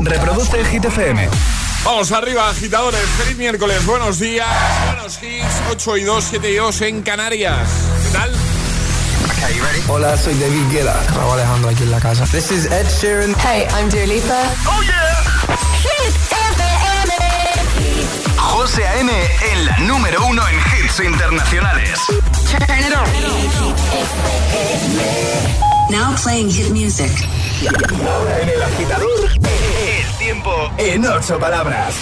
Reproduce el Hit FM. Vamos arriba, agitadores. Feliz miércoles, buenos días. Buenos hits, 8 y 2, 7 y 2 en Canarias. ¿Qué tal? Hola, soy David Guetta. Raúl Alejandro aquí en la casa. This is Ed Sheeran. Hey, I'm Dua Lipa. ¡Oh, yeah! Hit FM. José A.M. en la número uno en hits internacionales. Turn it on. Now playing hit music. Ahora en el agitador, tiempo en ocho palabras.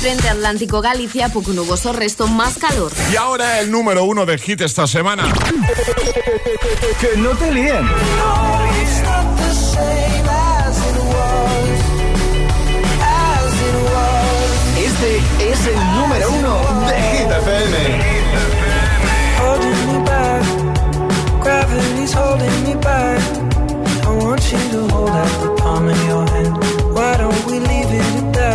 Frente Atlántico Galicia, poco nuboso, resto más calor. Y ahora el número uno de hit esta semana. que no te líen. Este es el número uno de Hit FM. Holding me back, gravity's holding me back. I want you to hold out the palm of your hand.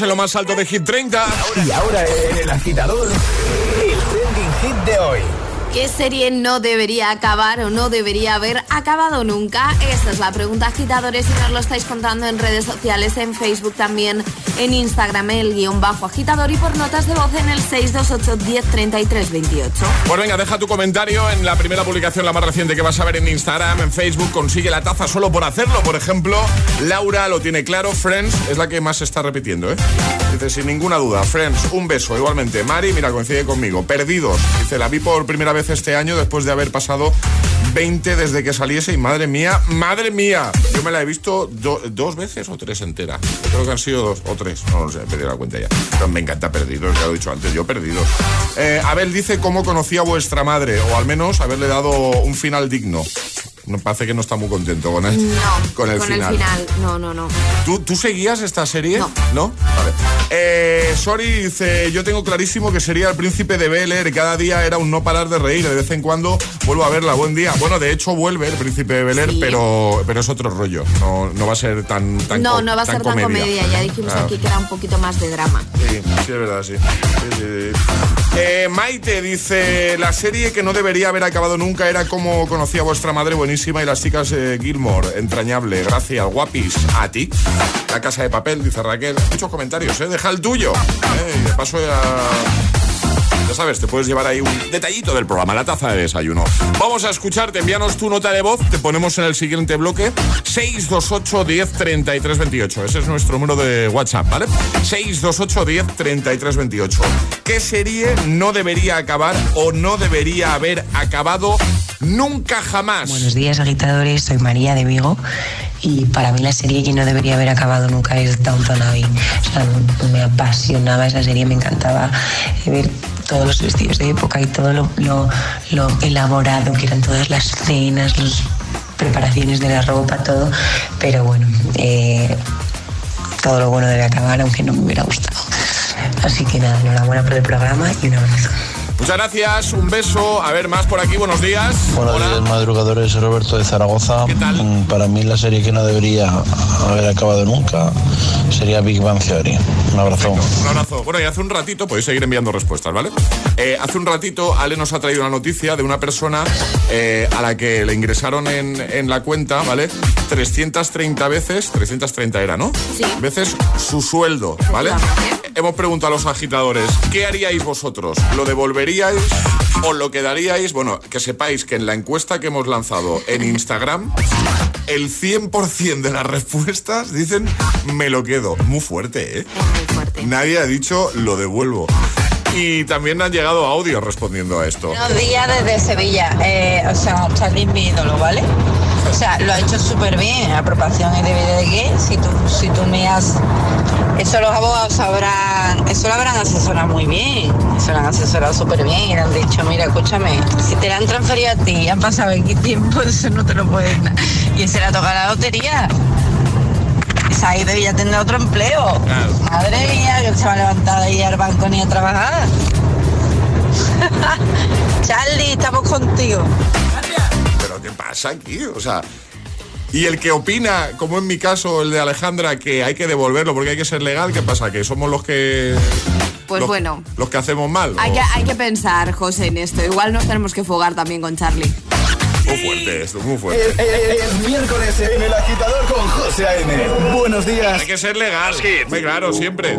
En lo más alto de Hit 30. Y ahora en el agitador, el trending hit de hoy. ¿Qué serie no debería acabar o no debería haber acabado nunca? Esta es la pregunta, agitadores, y nos lo estáis contando en redes sociales, en Facebook también, en Instagram, el guion bajo agitador y por notas de voz en el 628 1033 28. Pues venga, deja tu comentario en la primera publicación, la más reciente que vas a ver en Instagram, en Facebook. Consigue la taza solo por hacerlo. Por ejemplo, Laura lo tiene claro. Friends es la que más se está repitiendo, ¿eh? Dice, sin ninguna duda. Friends, un beso. Igualmente, Mari, mira, coincide conmigo. Perdidos. Dice, la vi por primera vez este año después de haber pasado 20 desde que saliese. Y madre mía, madre mía. Yo me la he visto do- dos veces o tres entera. Creo que han sido dos o tres. No lo sé, he perdido la cuenta ya. Me encanta Perdidos, ya lo he dicho antes. Yo Perdidos. Eh, Abel dice cómo conocía a vuestra madre. O al menos haberle dado un final digno. Me parece que no está muy contento con el, No, con el final. No, no, no. ¿Tú, tú seguías esta serie? No. Vale. Eh, Sorry dice, yo tengo clarísimo que sería el príncipe de Bel Air. Cada día era un no parar de reír. De vez en cuando vuelvo a verla. Buen día. Bueno, de hecho vuelve el príncipe de Bel Air, Sí. pero, pero es otro rollo. No, no va a ser tan, tan No, no va a ser tan comedia. Ya dijimos Ah. aquí que era un poquito más de drama. Sí, sí, es verdad, sí. Sí, sí, sí. Eh, Maite dice, la serie que no debería haber acabado nunca era como conocía a vuestra madre, buenísima, y las chicas eh, Gilmore, entrañable, gracias, guapis, a ti. La casa de papel, dice Raquel. Muchos comentarios, ¿eh? Deja el tuyo. Eh, paso ya... Ya sabes, te puedes llevar ahí un detallito del programa, la taza de desayuno. Vamos a escucharte, envíanos tu nota de voz, te ponemos en el siguiente bloque 628 10 33 28. Ese es nuestro número de WhatsApp, ¿vale? 628 10 33 28. ¿Qué serie no debería acabar o no debería haber acabado nunca jamás? Buenos días, agitadores. Soy María de Vigo y para mí la serie que no debería haber acabado nunca es Downton Abbey. O sea, me apasionaba esa serie, me encantaba ver todos los vestidos de época y todo lo, lo, lo elaborado que eran todas las cenas, las preparaciones de la ropa, todo. Pero bueno, eh, todo lo bueno debe acabar, aunque no me hubiera gustado. Así que nada, enhorabuena por el programa y un abrazo. Muchas gracias, un beso. A ver, más por aquí, buenos días. Buenos Hola. días, madrugadores. Roberto de Zaragoza. ¿Qué tal? Mm, Para mí la serie que no debería haber acabado nunca sería Big Bang Theory. Un abrazo. Un abrazo. Bueno, y hace un ratito, podéis seguir enviando respuestas, ¿vale? Eh, hace un ratito, Ale nos ha traído una noticia de una persona eh, a la que le ingresaron en, en la cuenta, ¿vale? 330 veces, 330 era, ¿no? Sí. Veces su sueldo, ¿vale? Hemos preguntado a los agitadores, ¿qué haríais vosotros? ¿Lo devolveríais o lo quedaríais? Bueno, que sepáis que en la encuesta que hemos lanzado en Instagram, el 100% de las respuestas dicen, me lo quedo. Muy fuerte, ¿eh? Es muy fuerte. Nadie ha dicho lo devuelvo. Y también han llegado audios respondiendo a esto. Buenos días desde Sevilla. Eh, o sea, Charlie es mi ídolo, ¿vale? O sea, lo ha hecho súper bien. Apropiación y DVD de qué. Si tú, si tú me has... Eso los abogados sabrán... Eso lo habrán asesorado muy bien. Eso lo han asesorado súper bien. Y le han dicho, mira, escúchame, si te la han transferido a ti y han pasado X tiempo, eso no te lo pueden... dar. Y se la toca la lotería. Se ha ido y ya tendrá otro empleo. Claro. Madre mía, que se va a levantar ahí al banco ni a trabajar. Charlie, estamos contigo. ¿Pero qué pasa aquí? O sea... Y el que opina, como en mi caso el de Alejandra, que hay que devolverlo porque hay que ser legal, ¿qué pasa? ¿Que somos los que... Pues los- bueno. Los que hacemos mal. Hay ¿O? que, hay que pensar, José, en esto. Igual nos tenemos que fugar también con Charlie. Muy fuerte esto, muy fuerte. Es, es- es miércoles en el agitador con José A.M. Buenos días. Hay que ser legal. Muy claro, siempre.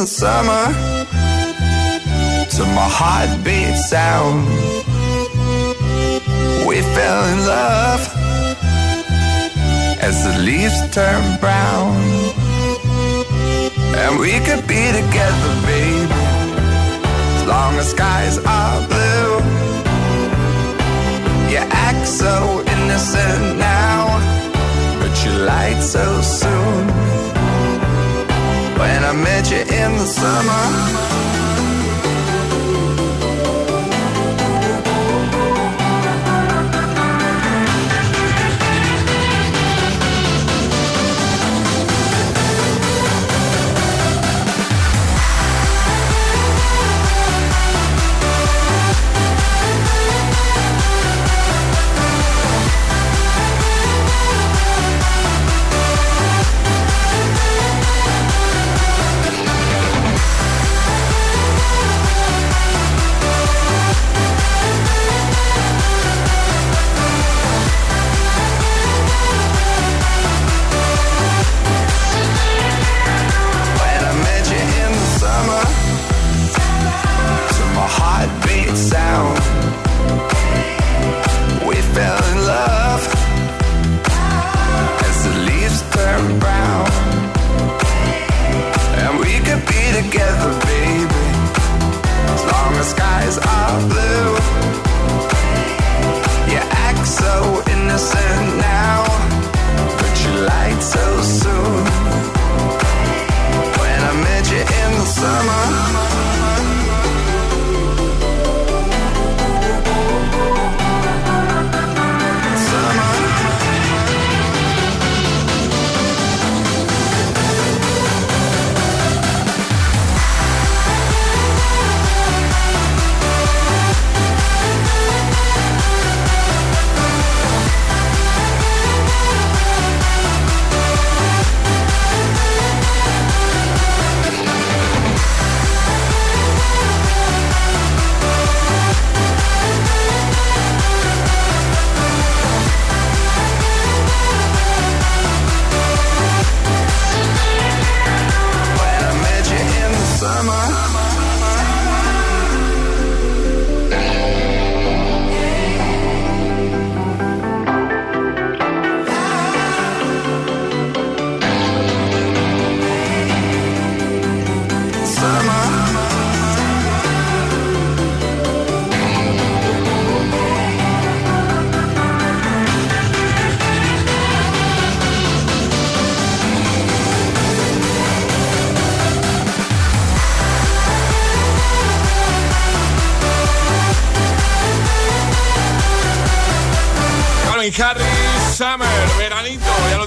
The summer, summer.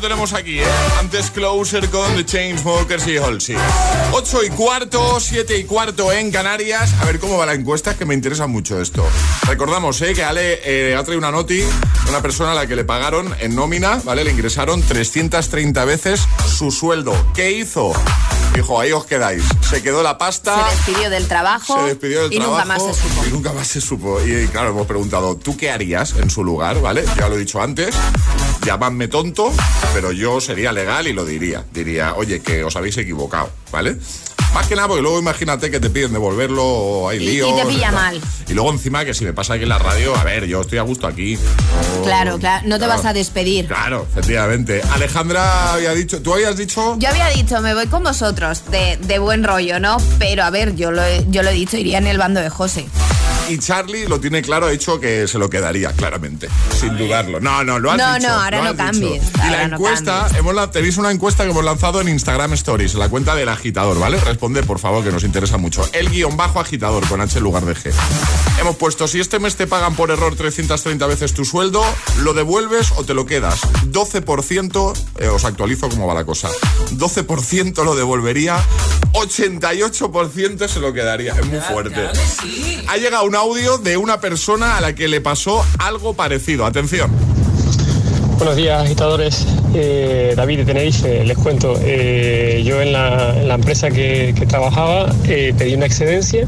Tenemos aquí, ¿eh? Antes Closer con The Chainsmokers y Halsey. 8 y cuarto, 7 y cuarto en Canarias. A ver cómo va la encuesta, que me interesa mucho esto. Recordamos, ¿eh? Que Ale eh, ha traído una noti, una persona a la que le pagaron en nómina, ¿vale? Le ingresaron 330 veces su sueldo. ¿Qué hizo? Dijo, ahí os quedáis. Se quedó la pasta. Se despidió del trabajo. Se despidió del y trabajo. nunca más se supo. Y nunca más se supo. Y claro, hemos preguntado, ¿tú qué harías en su lugar? ¿Vale? Ya lo he dicho antes. Llamadme tonto, pero yo sería legal y lo diría. Diría, oye, que os habéis equivocado, ¿vale? Más que nada, porque luego imagínate que te piden devolverlo, o hay Y- y te pilla mal. Y luego encima que si me pasa aquí en la radio, a ver, yo estoy a gusto aquí. Claro, claro. No te Claro. vas a despedir. Claro, efectivamente. Alejandra había dicho, tú habías dicho... Yo había dicho, me voy con vosotros, de, de buen rollo, ¿no? Pero a ver, yo lo, yo lo he dicho, iría en el bando de José. Y Charlie lo tiene claro, ha dicho que se lo quedaría, claramente, sin dudarlo. No, no, lo has No, dicho. no, ahora no cambies, Y la no encuesta, cambies. hemos tenéis una encuesta que hemos lanzado en Instagram Stories, en la cuenta del agitador, ¿vale? Responde, por favor, que nos interesa mucho. El guion bajo agitador, con H en lugar de G. Hemos puesto, si este mes te pagan por error 330 veces tu sueldo, ¿lo devuelves o te lo quedas? 12%, eh, os actualizo cómo va la cosa. 12% lo devolvería, 88% se lo quedaría. Es muy fuerte. Ha llegado un audio de una persona a la que le pasó algo parecido. Atención. Buenos días, agitadores. Eh, David de Tenerife, les cuento. Eh, yo en la, empresa que, trabajaba eh, pedí una excedencia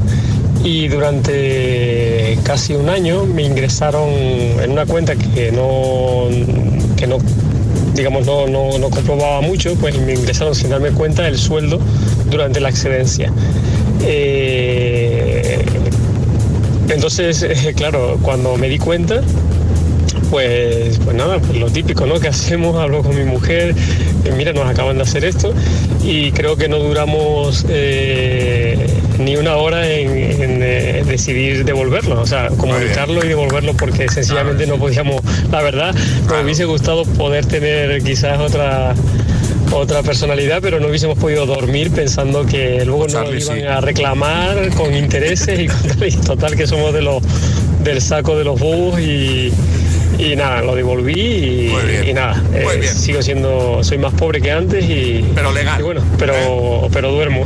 y durante casi un año me ingresaron en una cuenta que no, que no digamos, no, no, comprobaba mucho, pues me ingresaron sin darme cuenta el sueldo durante la excedencia. Entonces, eh, claro, cuando me di cuenta, pues, pues nada, pues lo típico, ¿no? Que hacemos, hablo con mi mujer, eh, mira, nos acaban de hacer esto y creo que no duramos eh, ni una hora en, en, eh, decidir devolverlo, o sea, comunicarlo y devolverlo porque sencillamente no podíamos, la verdad, me hubiese gustado poder tener quizás otra otra personalidad, pero no hubiésemos podido dormir pensando que luego nos iban sí. a reclamar con intereses y, con tal, y total que somos de los del saco de los bobos y, y nada, lo devolví y, y nada, eh, sigo siendo, soy más pobre que antes y pero legal, y bueno, pero pero duermo.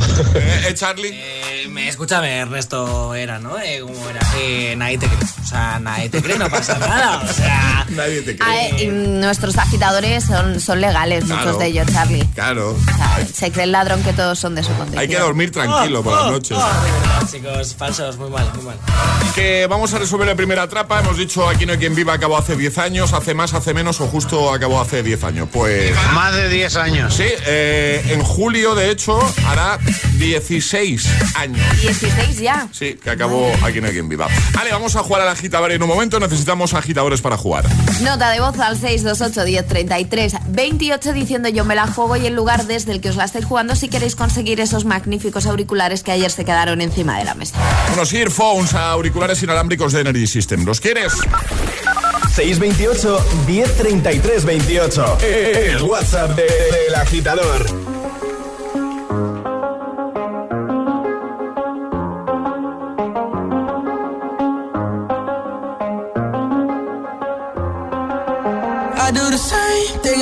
¿Eh, Charlie? Me, escúchame, Ernesto era, ¿no? Eh, ¿Cómo era? Eh, nadie te cree. O sea, nadie te cree, no pasa nada. O sea. Nadie te Ah, eh, y nuestros agitadores son, son legales, Claro. muchos de ellos, Charlie. Claro. O sea, se cree el ladrón que todos son de su condición. Hay que dormir tranquilo por las noches. Ah, chicos, falsos, muy mal, muy mal. Que vamos a resolver la primera trapa. Hemos dicho aquí no hay quien viva, acabó hace 10 años, hace más, hace menos o justo acabó hace 10 años. Pues. Más de 10 años. Sí, eh, en julio, de hecho, hará 16 años. 16 ya. Sí, que acabó aquí hay quien viva. Vale, vamos a jugar al agitador en un momento. Necesitamos agitadores para jugar. Nota de voz al 628 1033 28 diciendo yo me la juego y el lugar desde el que os la estáis jugando si queréis conseguir esos magníficos auriculares que ayer se quedaron encima de la mesa. Unos earphones, auriculares inalámbricos de Energy System. ¿Los quieres? 628 1033 28. El WhatsApp de- del agitador.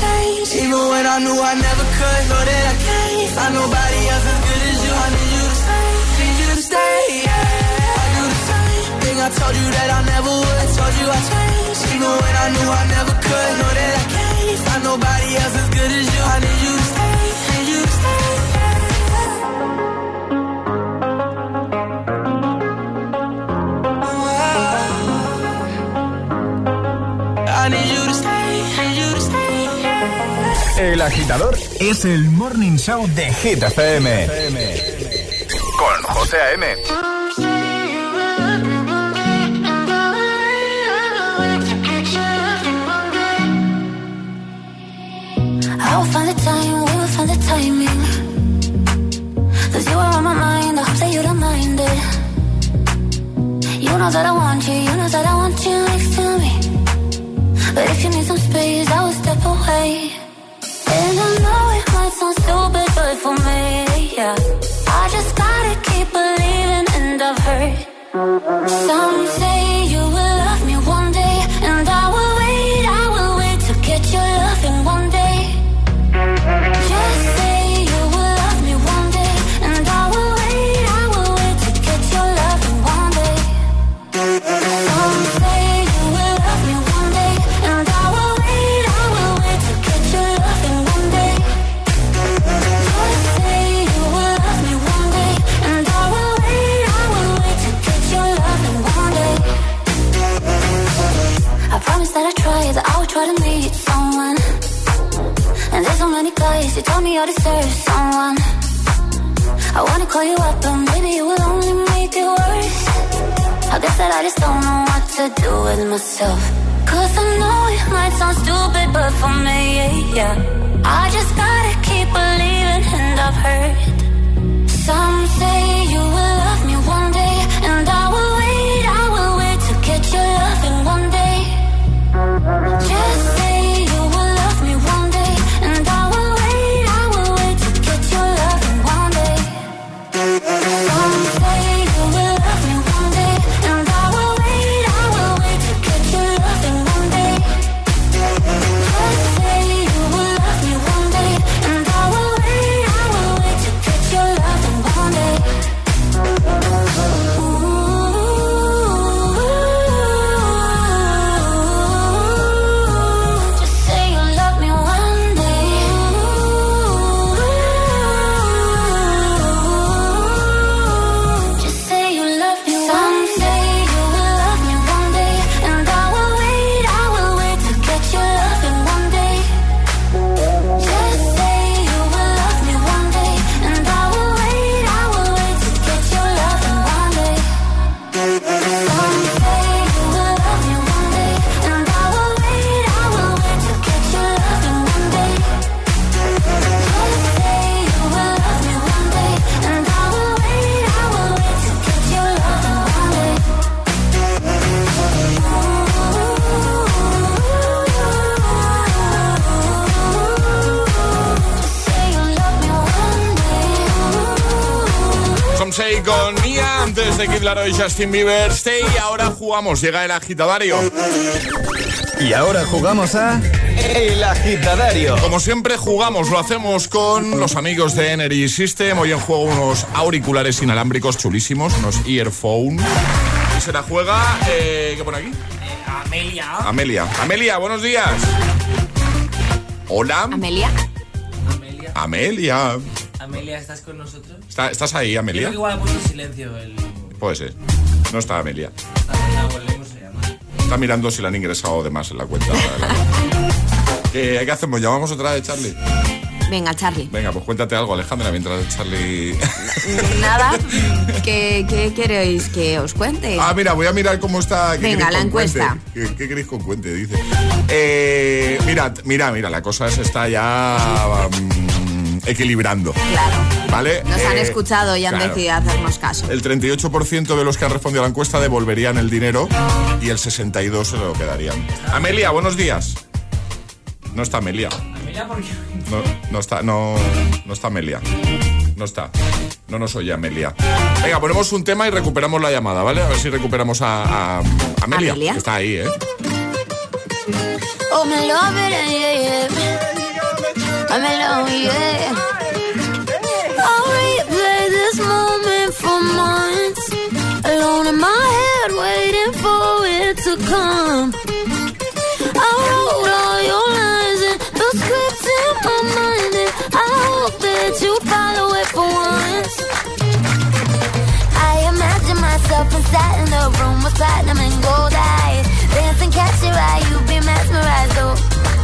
Changed, even when I knew I never could. Know that I can't agitador es el morning show de Hit FM. Con José A.M. I will find the time, we will find the timing. Cause you are on my mind, I hope that you don't mind it. know that I want you, you know that I want you next to me. But if you need some space, I will step away. Me someone. I wanna call you up, but maybe it will only make it worse. I guess that I just don't know what to do with myself. Cause I know it might de Kid Laroi y Justin Bieber. Stay, ahora jugamos, llega el agitadario. Y ahora jugamos a El Agitadario. Como siempre jugamos, lo hacemos con los amigos de Energy System. Hoy en juego unos auriculares inalámbricos chulísimos, unos earphone. Y se la juega, eh, ¿qué pone aquí? Amelia. Amelia. Amelia, buenos días. Hola. Amelia. Amelia. Amelia, ¿estás con nosotros? ¿Está- ¿Estás ahí, Creo Amelia? que igual ha puesto silencio el... Puede ser. No está Amelia. la. Está mirando si le han ingresado de más en la cuenta. ¿Qué, ¿Qué hacemos? ¿Llamamos otra vez, Charlie? Venga, Charlie. Venga, pues cuéntate algo, Alejandra, mientras Charlie... Nada. ¿Qué, qué queréis que os cuente? Ah, mira, voy a mirar cómo está. ¿qué Venga, queréis la encuesta. cuente? ¿Qué, qué queréis con cuente? Dice. Eh, mira, mira, mira, la cosa se está ya mm, equilibrando. Claro. ¿Vale? Nos han Eh, escuchado y han claro. decidido hacernos caso. El 38% de los que han respondido a la encuesta devolverían el dinero y el 62% se lo quedarían. Amelia, buenos días. No está Amelia. Amelia, ¿por qué? No, no está, no, no está Amelia. No está. No nos oye Amelia. Venga, ponemos un tema y recuperamos la llamada, ¿vale? A ver si recuperamos a, a- a Amelia. Amelia. que está ahí, ¿eh? Oh, love it, yeah, yeah. I'm in yeah. I'll replay this moment for months. Alone in my head, waiting for it to come. I wrote all your lines the in my mind, and I hope that you follow it for once. I imagine myself inside in room with platinum and gold eyes. Dancing, catch your eye, you be mesmerized, oh.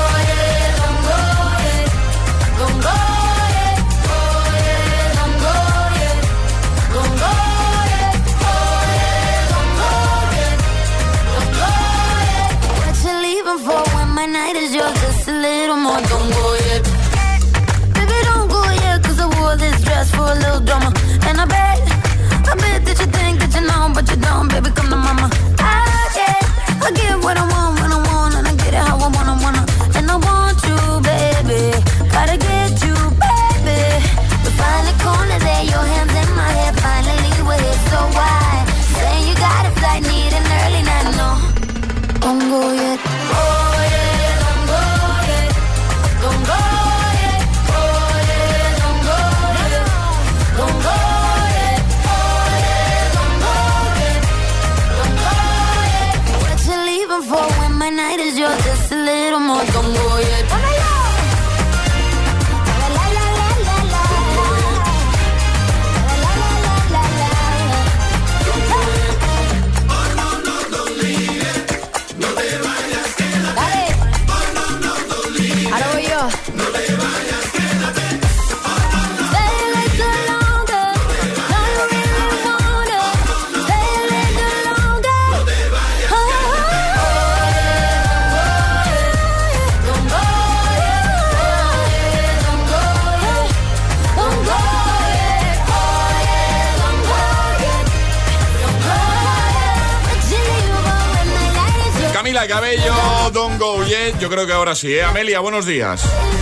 Yet. Yo creo que ahora sí, ¿eh? Amelia, buenos días.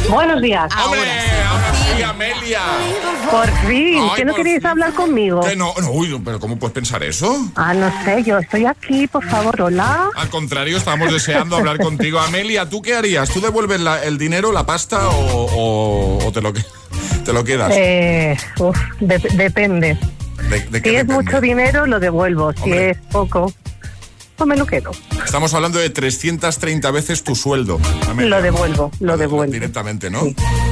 Buenos días. ¡Hombre! Ahora sí, Amelia. Por fin, Ay, ¿que no queréis hablar conmigo? Que no, no, uy, pero ¿cómo puedes pensar eso? Ah, no sé, yo estoy aquí, por favor, hola. Al contrario, estábamos deseando hablar contigo. Amelia, ¿tú qué harías? ¿Tú devuelves la- el dinero, la pasta o, o- o te, lo, que- te lo quedas? Eh, uf, de- depende. ¿De, Si es depende? mucho dinero, lo devuelvo. Si Hombre. es poco, pues me lo quedo. Estamos hablando de 330 veces tu sueldo. Lo devuelvo, lo devuelvo. Directamente, ¿no?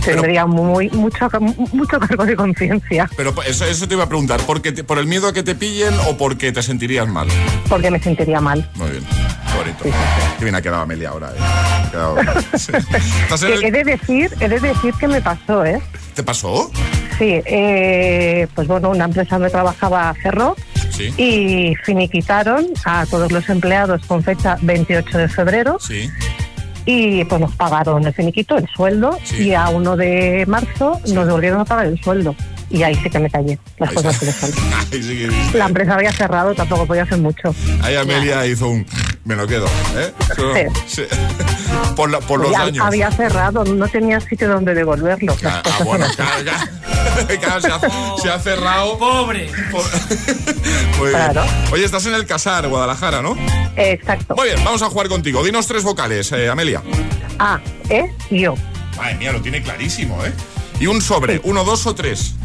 Pero, Tendría muy mucho, mucho cargo de conciencia, pero eso, eso te iba a preguntar, ¿porque te- ¿por el miedo a que te pillen o porque te sentirías mal? porque me sentiría mal. Muy bien, bonito. Qué bien ha quedado Amelia ahora. ¿eh? Quedado- sí. ¿Estás en Que el- he de decir, he de decir que me pasó, ¿eh? ¿Te pasó? Sí, eh, pues bueno, una empresa donde trabajaba cerró Sí. y finiquitaron a todos los empleados con fecha 28 de febrero Sí. y pues nos pagaron el finiquito, el sueldo y a 1 de marzo nos volvieron a pagar el sueldo y ahí sí que me callé, las cosas que son. Sí que viste. La empresa había cerrado, tampoco podía hacer mucho. Ahí Amelia hizo un... Me lo quedo, ¿eh? Sí. Por, la- por los Ya daños. había cerrado, no tenía sitio donde devolverlo. Ah, cosas bueno, son claro, ya. Claro, se, ha, se ha cerrado. Pobre. Muy bien. Claro. Oye, estás en el Casar, Guadalajara, ¿no? Exacto. Muy bien, vamos a jugar contigo. Dinos tres vocales, eh, Amelia. A, E y O. Madre mía, lo tiene clarísimo, ¿eh? Y un sobre, uno, dos o tres.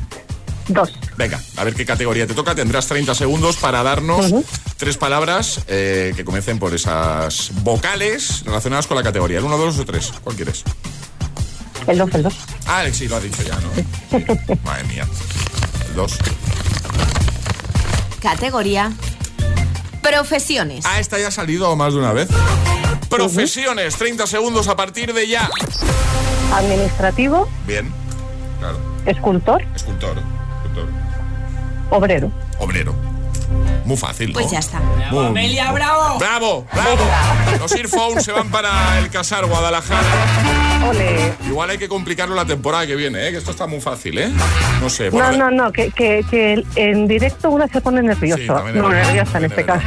Dos. Venga, a ver qué categoría te toca. Tendrás 30 segundos para darnos tres palabras eh, que comiencen por esas vocales relacionadas con la categoría. ¿El uno, dos o tres? ¿Cuál quieres? El dos, el dos. Ah, sí, lo ha dicho ya, ¿no? Madre mía. El dos. Categoría. Profesiones. Ah, esta ya ha salido más de una vez. Profesiones, 30 segundos a partir de ya. Administrativo, Bien, claro. escultor, Escultor, escultor. obrero. Obrero. Muy fácil, ¿no? Pues ya está. Muy- Amelia, bravo. ¡Bravo! ¡Bravo! Los Earphones se van para el Casar Guadalajara. Ole. Igual hay que complicarlo la temporada que viene, ¿eh? Que esto está muy fácil, ¿eh? No sé. No, bueno, no, no, que, que, que en directo uno se pone nervioso. Sí, no, verdad, nerviosa en este caso.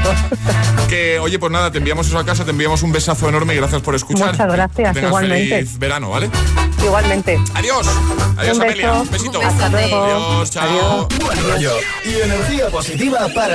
Que, oye, pues nada, te enviamos eso a casa, te enviamos un besazo enorme y gracias por escuchar. Muchas gracias, Que igualmente. feliz verano, ¿vale? Igualmente. Adiós. Adiós, Un Amelia. beso. Un besito. Hasta luego. Adiós, chao. Buen rollo y energía positiva para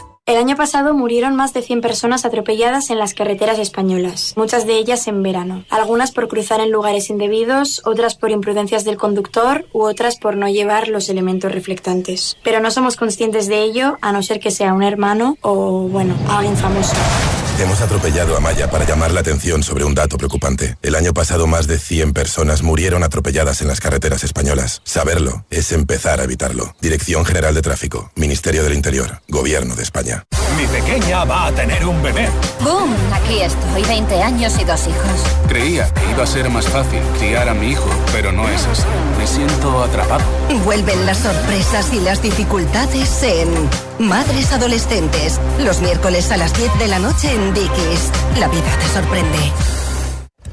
El año pasado murieron más de 100 personas atropelladas en las carreteras españolas, muchas de ellas en verano. Algunas por cruzar en lugares indebidos, otras por imprudencias del conductor u otras por no llevar los elementos reflectantes. Pero no somos conscientes de ello a no ser que sea un hermano o, bueno, alguien famoso. Hemos atropellado a Maya para llamar la atención sobre un dato preocupante. El año pasado más de 100 personas murieron atropelladas en las carreteras españolas. Saberlo es empezar a evitarlo. Dirección General de Tráfico, Ministerio del Interior, Gobierno de España. Mi pequeña va a tener un bebé. ¡Boom! Aquí estoy, 20 años y dos hijos. Creía que iba a ser más fácil criar a mi hijo, pero no es así. Me siento atrapado. Vuelven las sorpresas y las dificultades en Madres Adolescentes. Los miércoles a las 10 de la noche en Dickies. La vida te sorprende.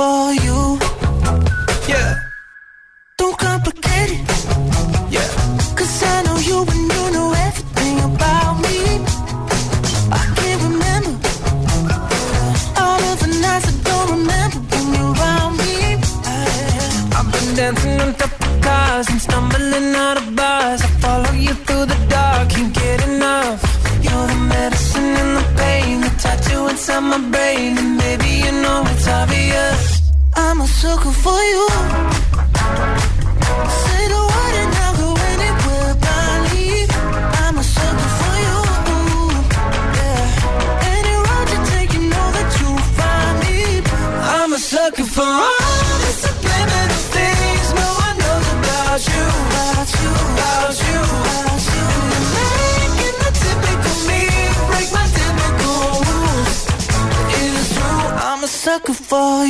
For you. Sucker for you. Say the word and I'll go anywhere blindly. I'm a sucker for you. Yeah. Any road you take, you know that you'll find me. I'm a sucker for all the subliminal things no one knows about you. About you, about you, about you. Making the typical me break my typical rules. It is true, I'm a sucker for you.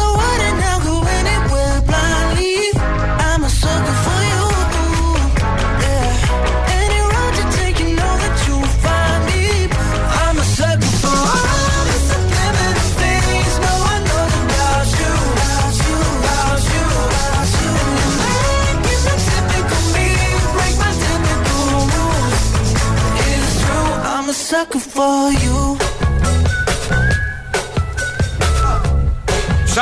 for you.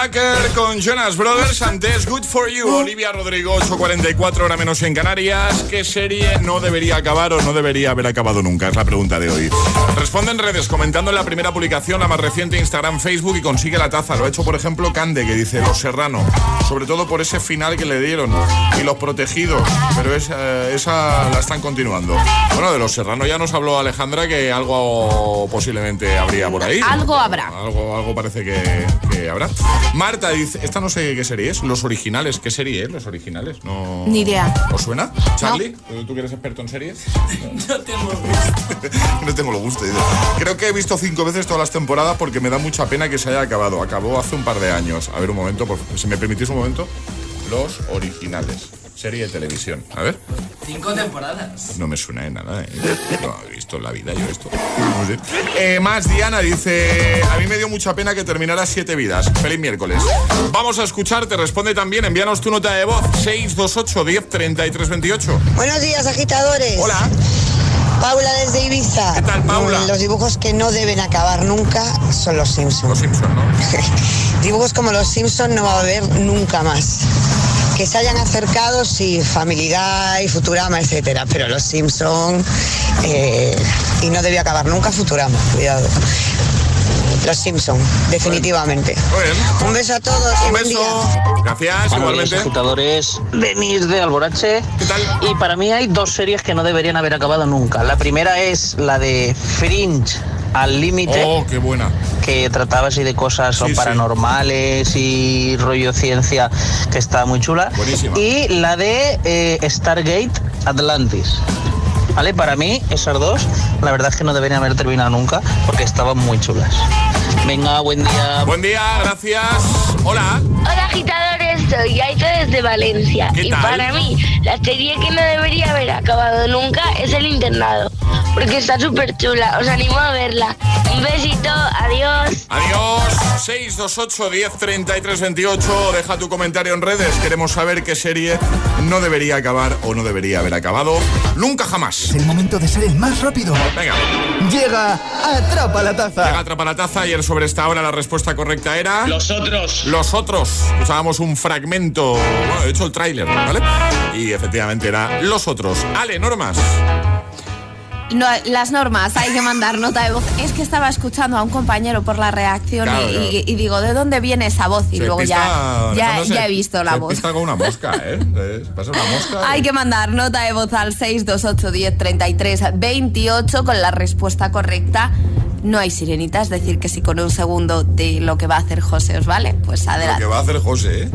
Sucker con Jonas Brothers, antes Good for You, Olivia Rodrigo, 8.44 hora menos en Canarias. ¿Qué serie no debería acabar o no debería haber acabado nunca? Es la pregunta de hoy. Responde en redes comentando en la primera publicación, la más reciente, Instagram, Facebook y consigue la taza. Lo ha hecho, por ejemplo, Cande, que dice Los Serrano, sobre todo por ese final que le dieron y Los Protegidos, pero esa, esa la están continuando. Bueno, de Los Serrano ya nos habló Alejandra que algo posiblemente habría por ahí. Algo habrá. Algo, algo parece que, que habrá. Marta dice, esta no sé qué serie es, Los Originales. ¿Qué serie es, Los Originales? No... Ni idea. ¿Os suena? Charlie, ¿tú que eres experto en series? No tengo gusto. no tengo lo gusto. Creo que he visto cinco veces todas las temporadas porque me da mucha pena que se haya acabado. Acabó hace un par de años. A ver, un momento, por- si me permitís un momento. Los Originales. Serie de televisión. A ver. Cinco temporadas. No me suena de nada. ¿eh? No he visto en la vida yo esto. No sé. Eh, más Diana dice: A mí me dio mucha pena que terminara Siete Vidas. Feliz miércoles. Vamos a escucharte. Responde también. Envíanos tu nota de voz: 628 10 33 28. Buenos días, agitadores. Hola. Paula desde Ibiza. ¿Qué tal, Paula? Mm, Los dibujos que no deben acabar nunca son los Simpsons. Los Simpsons, ¿no? dibujos como los Simpsons no va a haber nunca más. Que se hayan acercado, sí, Family Guy, Futurama, etcétera, pero los Simpsons eh, y no debía acabar nunca Futurama, cuidado. Los Simpsons, definitivamente. Un beso a todos y Un buen beso. día. Gracias, Buenos días, igualmente. agitadores. Denis de Alborache. Y para mí hay dos series que no deberían haber acabado nunca. La primera es la de Fringe al límite. Oh, qué buena. Que trataba así de cosas Sí, sí. paranormales y rollo ciencia, que está muy chula. Buenísima. Y la de eh, Stargate Atlantis. ¿Vale? Para mí, esas dos, la verdad es que no deberían haber terminado nunca porque estaban muy chulas. Venga, buen día. Buen día, gracias. Hola. Hola agitadores, soy Aito desde Valencia. ¿Qué y tal? para mí, la serie que no debería haber acabado nunca es El Internado. Porque está súper chula, os animo a verla. Un besito, adiós. Adiós. 628 10 33 28. Deja tu comentario en redes. Queremos saber qué serie no debería acabar o no debería haber acabado. Nunca jamás. Es el momento de ser el más rápido. Venga. Llega Atrapa la Taza. Llega Atrapa la Taza. Ayer sobre esta hora la respuesta correcta era... Los otros. Los otros. Usábamos un fragmento, bueno, de hecho el tráiler, ¿vale? Y efectivamente era Los otros. Ale, normas. No, las normas, hay que mandar nota de voz. Es que estaba escuchando a un compañero por la reacción Claro, y, claro. y- y digo, ¿de dónde viene esa voz? Y Se luego pista- ya, ya, he visto la se voz. pista con una mosca, ¿eh? Se pasa una mosca. Hay que mandar nota de voz al 628 10 33 28 con la respuesta correcta No hay sirenita, es decir, que si con un segundo de lo que va a hacer José os vale, pues Lo adelante. que va a hacer José, ¿eh?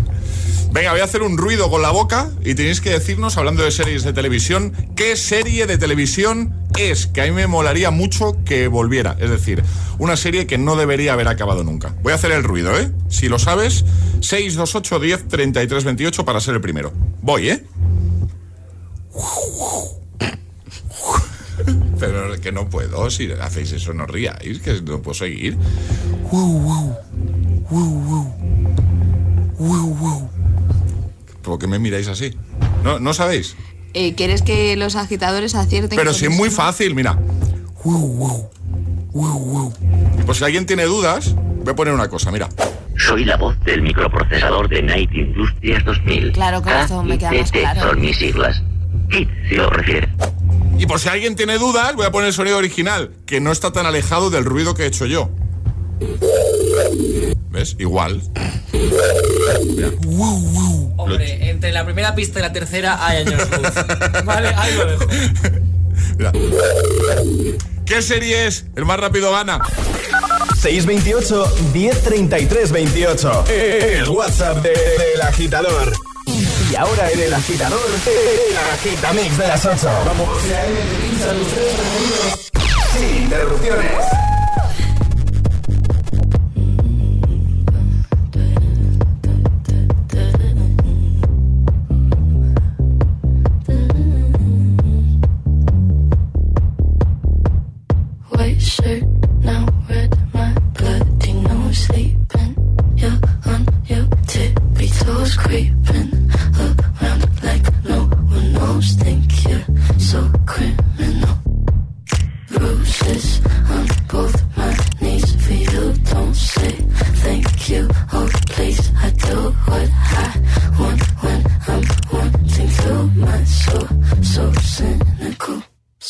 Venga, voy a hacer un ruido con la boca y tenéis que decirnos, hablando de series de televisión, qué serie de televisión es, que a mí me molaría mucho que volviera. Es decir, una serie que no debería haber acabado nunca. Voy a hacer el ruido, ¿eh? Si lo sabes, 628 10 33 28 para ser el primero. Voy, ¿eh? Pero que no puedo, si hacéis eso no ríais, que no puedo seguir. ¿Por qué me miráis así? ¿No, ¿no sabéis? Eh, ¿Quieres que los agitadores acierten? Pero si es muy fácil, mira. Pues si alguien tiene dudas, voy a poner una cosa, mira. Soy la voz del microprocesador de Night Industrias 2000. Claro, con esto me queda más claro. son mis siglas. KIT, si lo refiere. Y por si alguien tiene dudas, voy a poner el sonido original, que no está tan alejado del ruido que he hecho yo. ¿Ves? Igual. Hombre, entre la primera pista y la tercera hay años luz. Vale, ahí lo dejo. Mira. ¿Qué serie es? El más rápido gana. 628 1033 28. El WhatsApp de- del agitador. Y ahora en el agitador, el agitamix de las 8. Vamos. Sin interrupciones.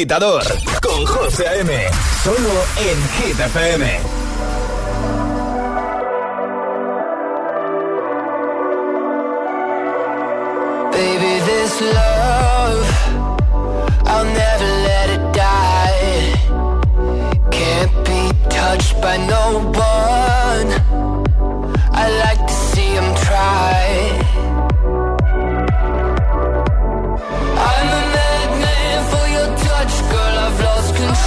Agitador con José A.M. Solo en Hit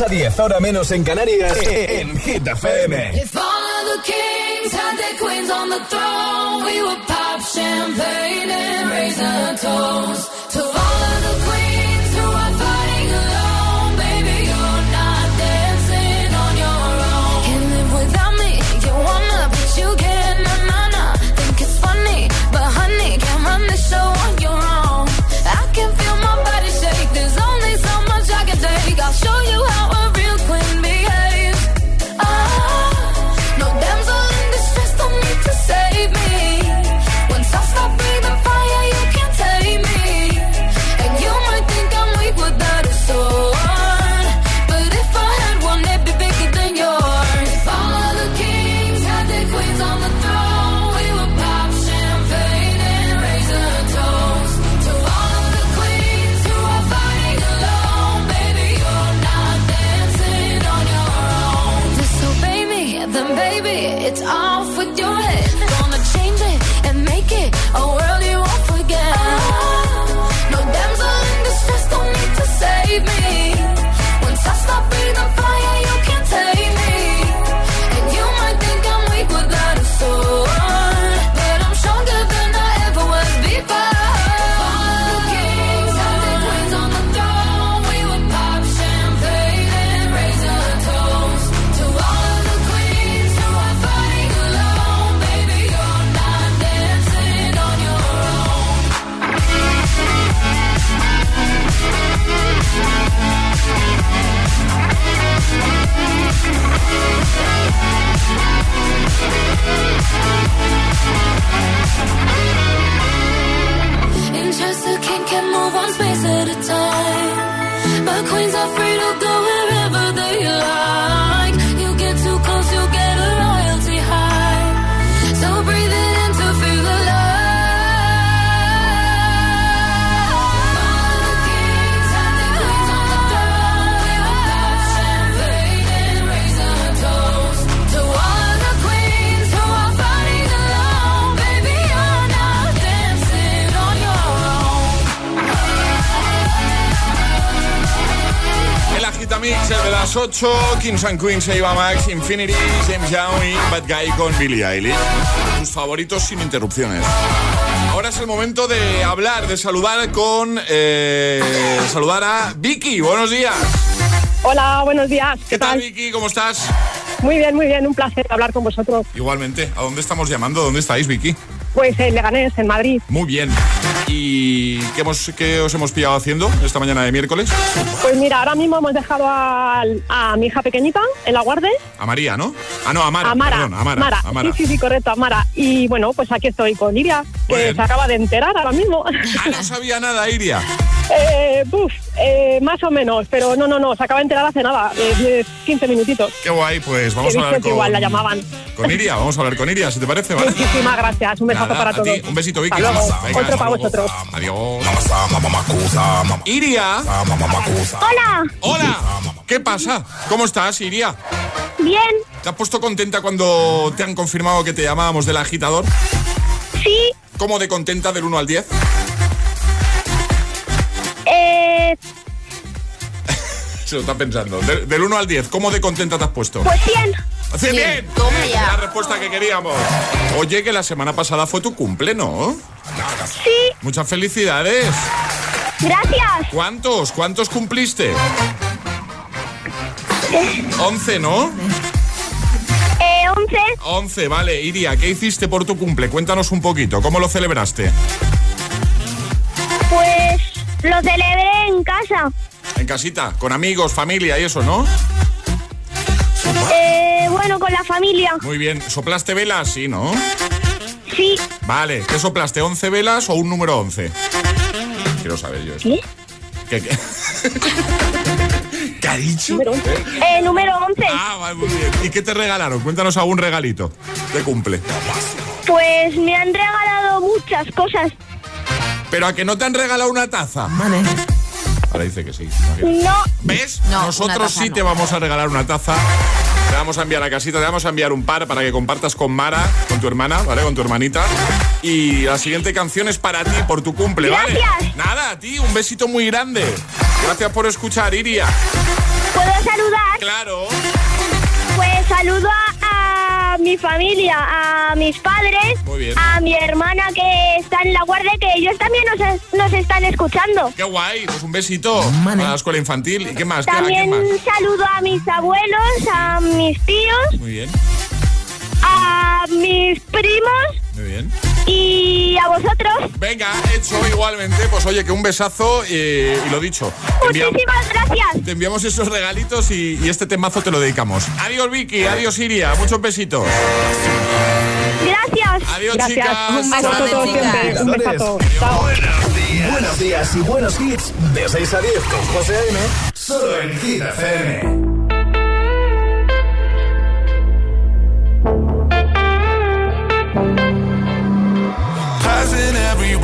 a 10, hora menos en Canarias, e, e, en Hit FM. If all of the kings had their queens on the throne, we would pop champagne and raise a toast. amics, de les 8, Kings and Queens, Eva Max, Infinity, James Young y Bad Guy con Billie Eilish. Tus favoritos sin interrupciones. Ahora es el momento de hablar, de saludar con... Eh, saludar a Vicky, buenos días. Hola, buenos días. ¿Qué, ¿Qué tal, Vicky? ¿Cómo estás? Muy bien, muy bien, un placer hablar con vosotros. Igualmente, ¿a dónde estamos llamando? ¿Dónde estáis, Vicky? Pues en Leganés, en Madrid. Muy bien. ¿Y qué, hemos, qué os hemos pillado haciendo esta mañana de miércoles? Pues mira, ahora mismo hemos dejado a, a mi hija pequeñita en la guardia. A María, ¿no? Ah, no, a Mara. Perdón, a Mara, a Mara. Sí, sí, sí, correcto, Amara. Y bueno, pues aquí estoy con Iria, que Muy bien. se acaba de enterar ahora mismo. Ah, no sabía nada, Iria. eh, buf, eh, más o menos, pero no, no, no, se acaba de enterar hace nada, eh, 10, 15 minutitos. Qué guay, pues Que vamos a hablar que igual la con, llamaban. con Iria. Vamos a hablar con Iria, si te parece, ¿vale? Muchísimas gracias, un besazo Nada, para a todos. ti. Un besito, Vicky. Otro para luego. Vosotros. Adiós. Iria. Hola. Hola. ¿Qué pasa? ¿Cómo estás, Iria? Bien. ¿Te has puesto contenta cuando te han confirmado que te llamábamos del agitador? Sí. ¿Cómo de contenta del 1 al 10? Eh, Se lo está pensando. De- del 1 al 10, ¿cómo de contenta te has puesto? pues bien. ¡Cien bien! Toma ya. La respuesta que queríamos. Oye, que la semana pasada fue tu cumple, ¿no? Sí. Muchas felicidades. Gracias. ¿Cuántos? ¿Cuántos cumpliste? 11, ¿no? Eh, 11. 11, vale. Iria, ¿qué hiciste por tu cumple? Cuéntanos un poquito. ¿Cómo lo celebraste? Pues lo celebré en casa. En casita, con amigos, familia y eso, ¿no? Eh, bueno, con la familia. Muy bien. ¿Soplaste velas? Sí, ¿no? Sí. Vale. ¿Qué soplaste? ¿11 velas o un número 11? Quiero saber yo eso. ¿Qué? ¿Qué, qué? ¿Qué ha dicho? Eh, número 11. Ah, vale, muy bien. ¿Y qué te regalaron? Cuéntanos algún regalito de cumple. Pues me han regalado muchas cosas. Pero a que no te han regalado una taza. Ahora dice que sí. No. ¿Ves? No, Nosotros sí no. te vamos a regalar una taza. Te vamos a enviar a casita, te vamos a enviar un par para que compartas con Mara, con tu hermana, ¿vale? Con tu hermanita. Y la siguiente canción es para ti, por tu cumple, ¿vale? Gracias. Nada, a ti, un besito muy grande. Gracias por escuchar, Iria. ¿Puedo saludar? Claro. Pues saludo a mi familia, a mis padres, a mi hermana que está en la guardia, que ellos también nos, es- nos están escuchando. Qué guay, pues un besito a la escuela infantil. ¿Y qué más? ¿Qué, a También más? saludo a mis abuelos, a mis tíos, Muy bien, a mis primos muy bien. y a vosotros. Venga, hecho igualmente. Pues oye, que un besazo y lo dicho. Te enviamos, Muchísimas gracias. te enviamos esos regalitos y, y este temazo te lo dedicamos. Adiós, Vicky. Adiós, Iria. Muchos besitos. Gracias. Adiós, Gracias. chicas. Un besazo a todos siempre. Un besazo. Chao. Buenos días. Buenos días y buenos hits. De 6 a 10 con José A.M. Solo en Hit FM.